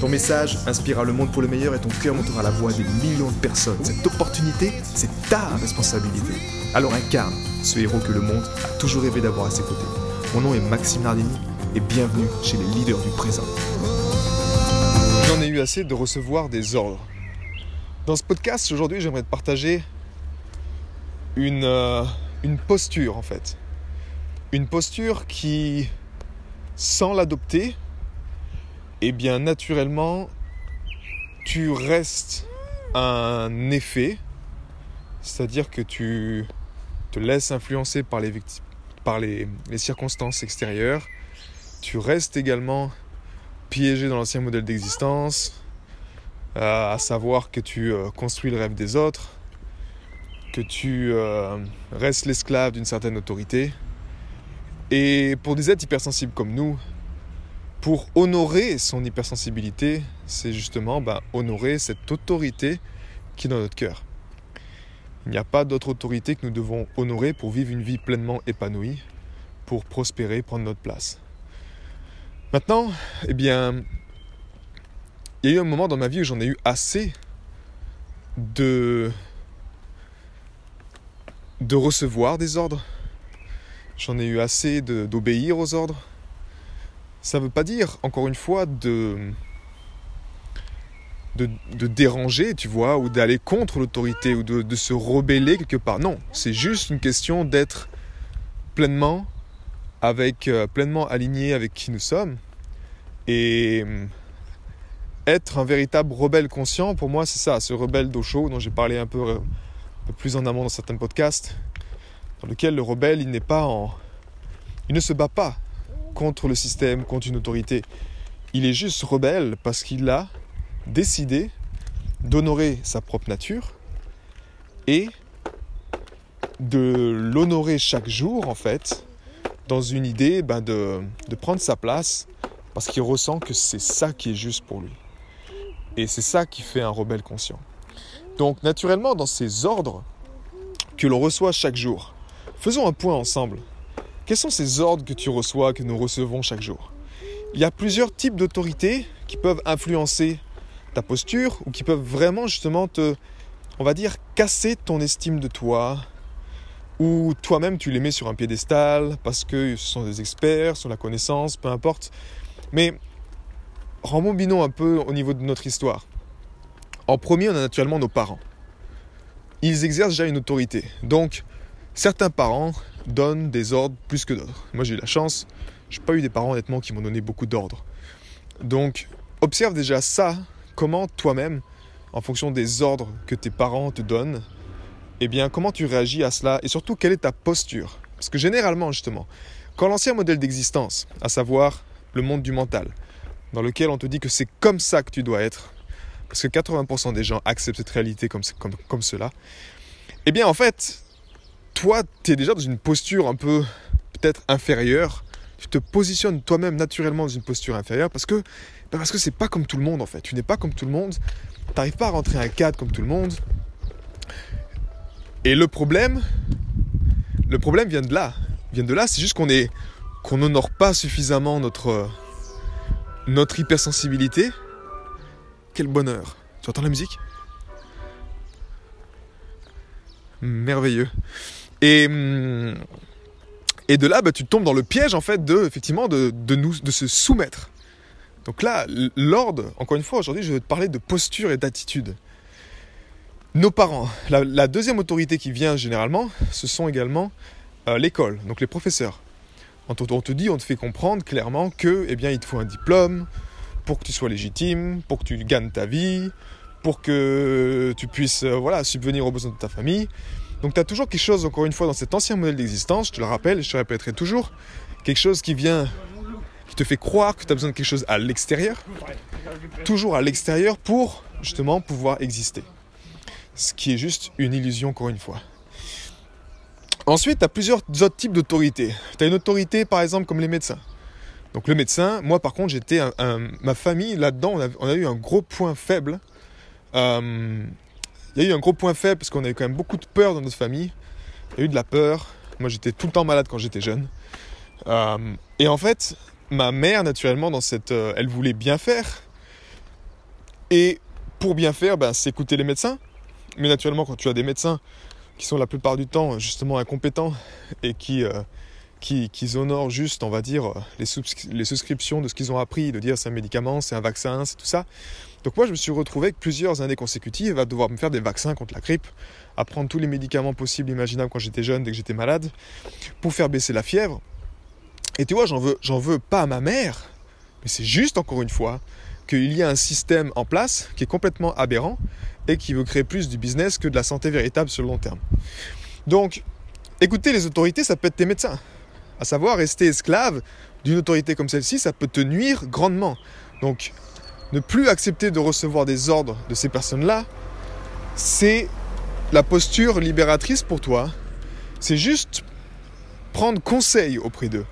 Ton message inspirera le monde pour le meilleur et ton cœur montera la voix des millions de personnes. Cette opportunité, c'est ta responsabilité. Alors incarne ce héros que le monde a toujours rêvé d'avoir à ses côtés. Mon nom est Maxime Nardini et bienvenue chez les leaders du présent. J'en ai eu assez de recevoir des ordres. Dans ce podcast, aujourd'hui, j'aimerais te partager une, euh, une posture en fait. Une posture qui, sans l'adopter, eh bien naturellement, tu restes un effet, c'est-à-dire que tu te laisses influencer par les, par les, circonstances extérieures, tu restes également piégé dans l'ancien modèle d'existence, euh, à savoir que tu euh, construis le rêve des autres, que tu euh, restes l'esclave d'une certaine autorité. Et pour des êtres hypersensibles comme nous, pour honorer son hypersensibilité, c'est justement ben, honorer cette autorité qui est dans notre cœur. Il n'y a pas d'autre autorité que nous devons honorer pour vivre une vie pleinement épanouie, pour prospérer, prendre notre place. Maintenant, eh bien, il y a eu un moment dans ma vie où j'en ai eu assez de recevoir des ordres. J'en ai eu assez d'obéir aux ordres ça ne veut pas dire, encore une fois, de, de, déranger, tu vois, ou d'aller contre l'autorité, ou de, se rebeller quelque part. Non, c'est juste une question d'être pleinement, avec, euh, pleinement aligné avec qui nous sommes. Et euh, être un véritable rebelle conscient, pour moi, c'est ça, ce rebelle d'eau dont j'ai parlé un peu, euh, un peu plus en amont dans certains podcasts, dans lequel le rebelle, il n'est pas. Il ne se bat pas contre le système, contre une autorité. Il est juste rebelle parce qu'il a décidé d'honorer sa propre nature et de l'honorer chaque jour en fait dans une idée ben, de, de prendre sa place parce qu'il ressent que c'est ça qui est juste pour lui. Et c'est ça qui fait un rebelle conscient. Donc naturellement dans ces ordres que l'on reçoit chaque jour, faisons un point ensemble. Quels sont ces ordres que tu reçois, que nous recevons chaque jour? Il y a plusieurs types d'autorités qui peuvent influencer ta posture ou qui peuvent vraiment justement te, on va dire, casser ton estime de toi, ou toi-même tu les mets sur un piédestal parce que ce sont des experts, sur la connaissance, peu importe. Mais rembobinons un peu au niveau de notre histoire. En premier, on a naturellement nos parents. Ils exercent déjà une autorité. Donc, certains parents donnent des ordres plus que d'autres. Moi j'ai eu la chance, j'ai pas eu des parents honnêtement qui m'ont donné beaucoup d'ordres. Donc observe déjà ça, comment toi-même, en fonction des ordres que tes parents te donnent, eh bien comment tu réagis à cela et surtout quelle est ta posture? Parce que généralement justement, quand l'ancien modèle d'existence, à savoir le monde du mental, dans lequel on te dit que c'est comme ça que tu dois être, parce que 80% des gens acceptent cette réalité comme, comme, comme cela, eh bien en fait, toi, tu es déjà dans une posture un peu peut-être inférieure. Tu te positionnes toi-même naturellement dans une posture inférieure parce que bah c'est pas comme tout le monde en fait. Tu n'es pas comme tout le monde. Tu n'arrives pas à rentrer un cadre comme tout le monde. Et le problème, le problème vient de là. Vient de là, c'est juste qu'on est qu'on n'honore pas suffisamment notre notre hypersensibilité. Quel bonheur. Tu entends la musique? Merveilleux. Et, hum, et de là, bah, tu tombes dans le piège en fait de, effectivement, de, nous, de se soumettre. Donc là, l'ordre, encore une fois, aujourd'hui, je vais te parler de posture et d'attitude. Nos parents, la, deuxième autorité qui vient généralement, ce sont également euh, l'école, donc les professeurs. On te, on te, dit, on te fait comprendre clairement que, eh bien, il te faut un diplôme pour que tu sois légitime, pour que tu gagnes ta vie, pour que tu puisses, euh, voilà, subvenir aux besoins de ta famille. Donc tu as toujours quelque chose, encore une fois, dans cet ancien modèle d'existence, je te le rappelle, je te répéterai toujours, quelque chose qui vient, qui te fait croire que tu as besoin de quelque chose à l'extérieur, toujours à l'extérieur pour justement pouvoir exister. Ce qui est juste une illusion encore une fois. Ensuite, tu as plusieurs autres types d'autorités. Tu as une autorité par exemple comme les médecins. Donc le médecin, moi par contre, j'étais ma famille là-dedans, on a, eu un gros point faible. Euh, il y a eu un gros point faible parce qu'on a eu quand même beaucoup de peur dans notre famille. Il y a eu de la peur. Moi j'étais tout le temps malade quand j'étais jeune. Euh, et en fait, ma mère, naturellement, dans cette, euh, elle voulait bien faire. Et pour bien faire, ben, c'est écouter les médecins. Mais naturellement, quand tu as des médecins qui sont la plupart du temps justement incompétents et qui, euh, qui, qui, honorent juste, on va dire, les, souscriptions de ce qu'ils ont appris, de dire c'est un médicament, c'est un vaccin, c'est tout ça. Donc moi, je me suis retrouvé avec plusieurs années consécutives à devoir me faire des vaccins contre la grippe, à prendre tous les médicaments possibles, imaginables quand j'étais jeune, dès que j'étais malade, pour faire baisser la fièvre. Et tu vois, j'en veux, j'en veux pas à ma mère, mais c'est juste encore une fois qu'il y a un système en place qui est complètement aberrant et qui veut créer plus du business que de la santé véritable sur le long terme. Donc, écouter les autorités, ça peut être tes médecins. À savoir, rester esclave d'une autorité comme celle-ci, ça peut te nuire grandement. Donc, ne plus accepter de recevoir des ordres de ces personnes-là, c'est la posture libératrice pour toi. C'est juste prendre conseil auprès d'eux.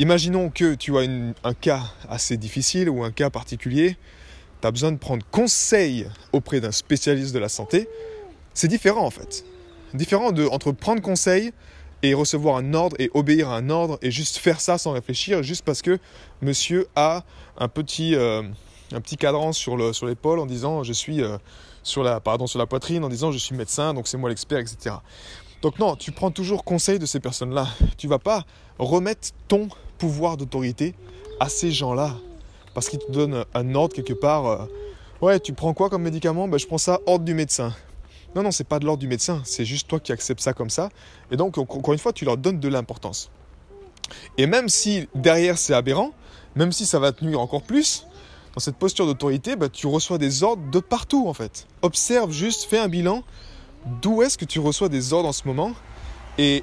Imaginons que tu as un cas assez difficile ou un cas particulier, tu as besoin de prendre conseil auprès d'un spécialiste de la santé. C'est différent en fait. Différent de, entre prendre conseil et recevoir un ordre et obéir à un ordre et juste faire ça sans réfléchir, juste parce que monsieur a un petit, euh, un petit cadran sur l'épaule sur en disant je suis euh, sur, la, pardon, sur la poitrine, en disant je suis médecin, donc c'est moi l'expert, etc. Donc non, tu prends toujours conseil de ces personnes-là. Tu vas pas remettre ton pouvoir d'autorité à ces gens-là. Parce qu'ils te donnent un ordre quelque part. Euh, ouais, tu prends quoi comme médicament? Ben, Je prends ça, ordre du médecin. Non, non, c'est pas de l'ordre du médecin, c'est juste toi qui acceptes ça comme ça. Et donc, encore une fois, tu leur donnes de l'importance. Et même si derrière c'est aberrant, même si ça va te nuire encore plus, dans cette posture d'autorité, ben, tu reçois des ordres de partout en fait. Observe juste, fais un bilan d'où est-ce que tu reçois des ordres en ce moment et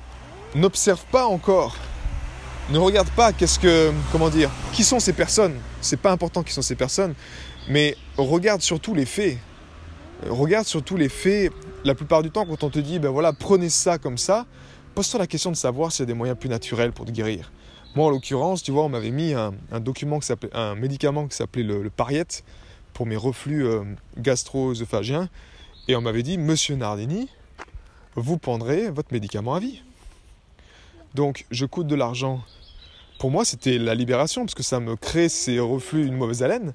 n'observe pas encore ne regarde pas qu'est-ce que comment dire qui sont ces personnes c'est pas important qui sont ces personnes mais regarde surtout les faits regarde surtout les faits la plupart du temps quand on te dit ben voilà prenez ça comme ça pose-toi la question de savoir s'il y a des moyens plus naturels pour te guérir moi en l'occurrence tu vois on m'avait mis un, document qui un médicament qui s'appelait le, pariette pour mes reflux euh, gastro-œsophagiens et on m'avait dit monsieur Nardini vous prendrez votre médicament à vie donc je coûte de l'argent. Pour moi, c'était la libération, parce que ça me crée ces reflux, une mauvaise haleine.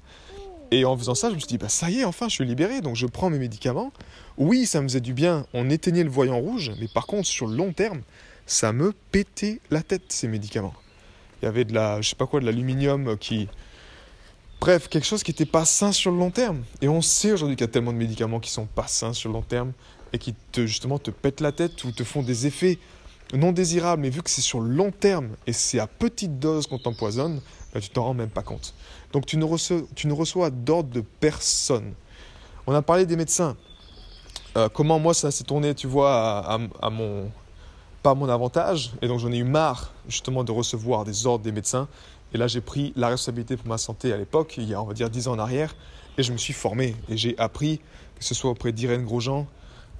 Et en faisant ça, je me suis dit, bah ça y est, enfin, je suis libéré, donc je prends mes médicaments. Oui, ça me faisait du bien, on éteignait le voyant rouge, mais par contre, sur le long terme, ça me pétait la tête, ces médicaments. Il y avait de la, je sais pas quoi, de l'aluminium qui... Bref, quelque chose qui n'était pas sain sur le long terme. Et on sait aujourd'hui qu'il y a tellement de médicaments qui sont pas sains sur le long terme et qui te, justement te pètent la tête ou te font des effets non désirable, mais vu que c'est sur le long terme et c'est à petite dose qu'on t'empoisonne, bah, tu t'en rends même pas compte. Donc tu ne reçois, tu d'ordre de personne. On a parlé des médecins. Euh, comment moi ça s'est tourné, tu vois, à, à, mon, pas mon avantage. Et donc j'en ai eu marre justement de recevoir des ordres des médecins. Et là j'ai pris la responsabilité pour ma santé à l'époque, il y a on va dire 10 ans en arrière. Et je me suis formé et j'ai appris, que ce soit auprès d'Irène Grosjean,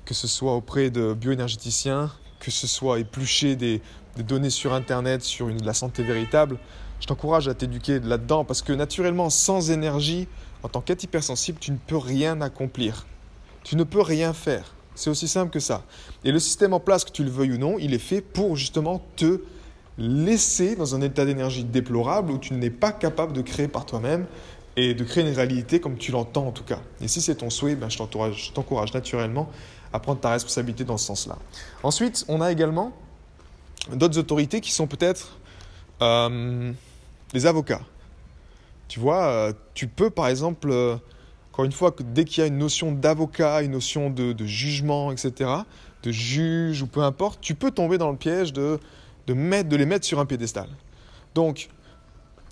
que ce soit auprès de bioénergéticiens, que ce soit éplucher des, données sur Internet, sur la santé véritable, je t'encourage à t'éduquer là-dedans parce que naturellement, sans énergie, en tant qu'être hypersensible, tu ne peux rien accomplir. Tu ne peux rien faire. C'est aussi simple que ça. Et le système en place, que tu le veuilles ou non, il est fait pour justement te laisser dans un état d'énergie déplorable où tu n'es pas capable de créer par toi-même et de créer une réalité comme tu l'entends en tout cas. Et si c'est ton souhait, ben, je t'encourage naturellement à prendre ta responsabilité dans ce sens-là. Ensuite, on a également d'autres autorités qui sont peut-être euh, les avocats. Tu vois, euh, tu peux par exemple, euh, encore une fois, dès qu'il y a une notion d'avocat, une notion de, jugement, etc., de juge ou peu importe, tu peux tomber dans le piège de, mettre, de les mettre sur un piédestal. Donc,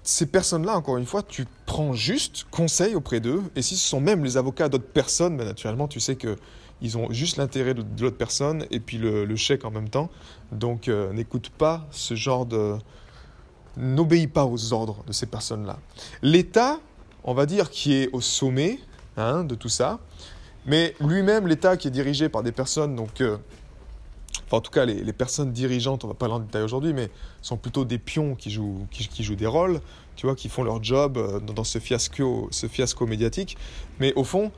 ces personnes-là, encore une fois, tu prends juste conseil auprès d'eux. Et si ce sont même les avocats d'autres personnes, ben naturellement, tu sais que ils ont juste l'intérêt de, l'autre personne et puis le, chèque en même temps. Donc euh, n'écoute pas ce genre de... N'obéis pas aux ordres de ces personnes-là. L'État, on va dire, qui est au sommet, hein, de tout ça. Mais lui-même, l'État qui est dirigé par des personnes, donc, euh, enfin, en tout cas les, personnes dirigeantes, on va pas aller en détail aujourd'hui, mais sont plutôt des pions qui jouent, qui, jouent des rôles, tu vois, qui font leur job euh, dans, ce, fiasco, ce fiasco médiatique. Mais au fond,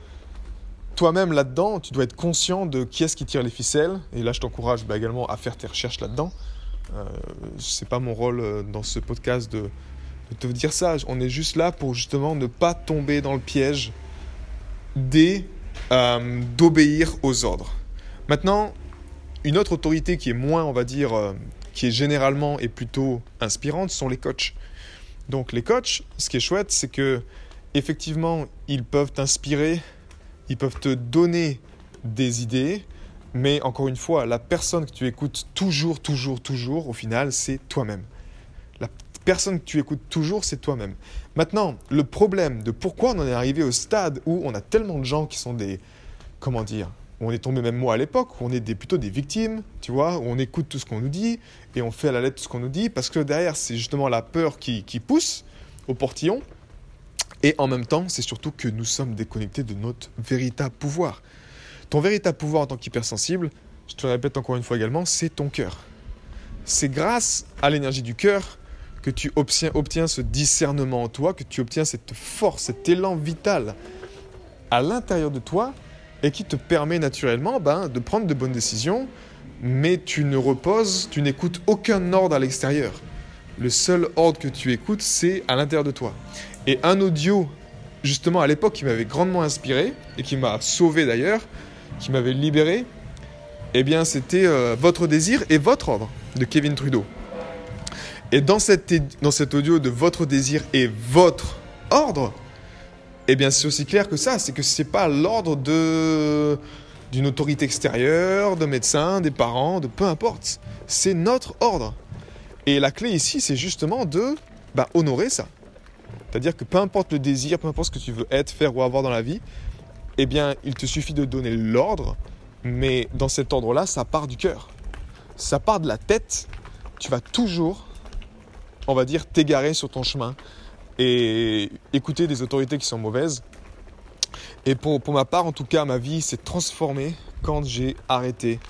toi-même là-dedans, tu dois être conscient de qui est-ce qui tire les ficelles. Et là, je t'encourage bah, également à faire tes recherches là-dedans. Euh, c'est pas mon rôle euh, dans ce podcast de, te dire ça. On est juste là pour justement ne pas tomber dans le piège euh, d'obéir aux ordres. Maintenant, une autre autorité qui est moins, on va dire, euh, qui est généralement et plutôt inspirante, sont les coachs. Donc les coachs, ce qui est chouette, c'est que effectivement, ils peuvent t'inspirer, ils peuvent te donner des idées, mais encore une fois, la personne que tu écoutes toujours, toujours, toujours, au final, c'est toi-même. La personne que tu écoutes toujours, c'est toi-même. Maintenant, le problème de pourquoi on en est arrivé au stade où on a tellement de gens qui sont des... Comment dire on est tombé même moi à l'époque, où on est des, plutôt des victimes, tu vois, où on écoute tout ce qu'on nous dit et on fait à la lettre tout ce qu'on nous dit, parce que derrière, c'est justement la peur qui, qui pousse au portillon. Et en même temps, c'est surtout que nous sommes déconnectés de notre véritable pouvoir. Ton véritable pouvoir en tant qu'hypersensible, je te le répète encore une fois également, c'est ton cœur. C'est grâce à l'énergie du cœur que tu obtiens, ce discernement en toi, que tu obtiens cette force, cet élan vital à l'intérieur de toi et qui te permet naturellement ben, de prendre de bonnes décisions, mais tu ne reposes, tu n'écoutes aucun ordre à l'extérieur. Le seul ordre que tu écoutes, c'est à l'intérieur de toi. Et un audio, justement à l'époque, qui m'avait grandement inspiré et qui m'a sauvé d'ailleurs, qui m'avait libéré, eh bien c'était euh, Votre désir et votre ordre de Kevin Trudeau. Et dans, cette, dans cet audio de Votre désir et votre ordre, eh bien c'est aussi clair que ça, c'est que ce n'est pas l'ordre de d'une autorité extérieure, de médecins, des parents, de peu importe. C'est notre ordre. Et la clé ici, c'est justement de bah, honorer ça. C'est-à-dire que peu importe le désir, peu importe ce que tu veux être, faire ou avoir dans la vie, eh bien, il te suffit de donner l'ordre, mais dans cet ordre-là, ça part du cœur. Ça part de la tête. Tu vas toujours, on va dire, t'égarer sur ton chemin et écouter des autorités qui sont mauvaises. Et pour, ma part, en tout cas, ma vie s'est transformée quand j'ai arrêté,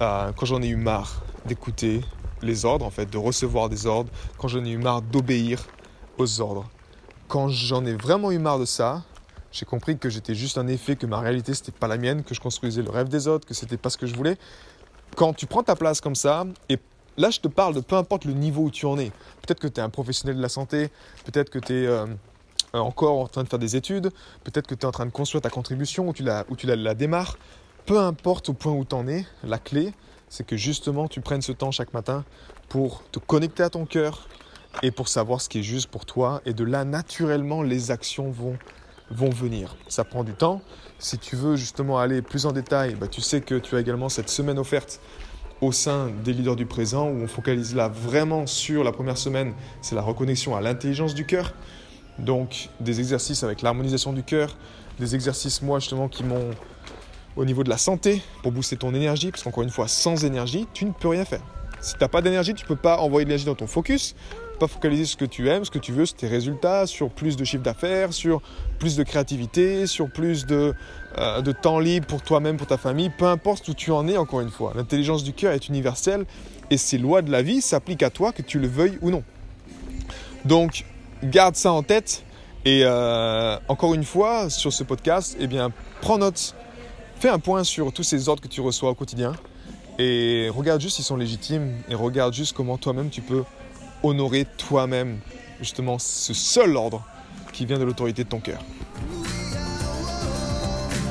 euh, quand j'en ai eu marre d'écouter les ordres, en fait, de recevoir des ordres, quand j'en ai eu marre d'obéir aux ordres. Quand j'en ai vraiment eu marre de ça, j'ai compris que j'étais juste un effet, que ma réalité c'était pas la mienne, que je construisais le rêve des autres, que c'était pas ce que je voulais. Quand tu prends ta place comme ça, et là je te parle de peu importe le niveau où tu en es. Peut-être que tu es un professionnel de la santé, peut-être que tu es euh, encore en train de faire des études, peut-être que tu es en train de construire ta contribution ou tu la, la, la démarres. Peu importe au point où tu en es, la clé c'est que justement tu prennes ce temps chaque matin pour te connecter à ton cœur et pour savoir ce qui est juste pour toi. Et de là, naturellement, les actions vont venir. Ça prend du temps. Si tu veux justement aller plus en détail, bah, tu sais que tu as également cette semaine offerte au sein des leaders du présent où on focalise là vraiment sur la première semaine, c'est la reconnexion à l'intelligence du cœur. Donc des exercices avec l'harmonisation du cœur, des exercices moi justement qui m'ont au niveau de la santé pour booster ton énergie, parce qu'encore une fois, sans énergie, tu ne peux rien faire. Si tu n'as pas d'énergie, tu ne peux pas envoyer de l'énergie dans ton focus, pas focaliser ce que tu aimes, ce que tu veux, sur tes résultats, sur plus de chiffre d'affaires, sur plus de créativité, sur plus de, euh, de temps libre pour toi-même, pour ta famille, peu importe où tu en es, encore une fois. L'intelligence du cœur est universelle et ces lois de la vie s'appliquent à toi, que tu le veuilles ou non. Donc, garde ça en tête et euh, encore une fois, sur ce podcast, eh bien, prends note, fais un point sur tous ces ordres que tu reçois au quotidien et regarde juste s'ils sont légitimes et regarde juste comment toi-même tu peux honorer toi-même justement ce seul ordre qui vient de l'autorité de ton cœur.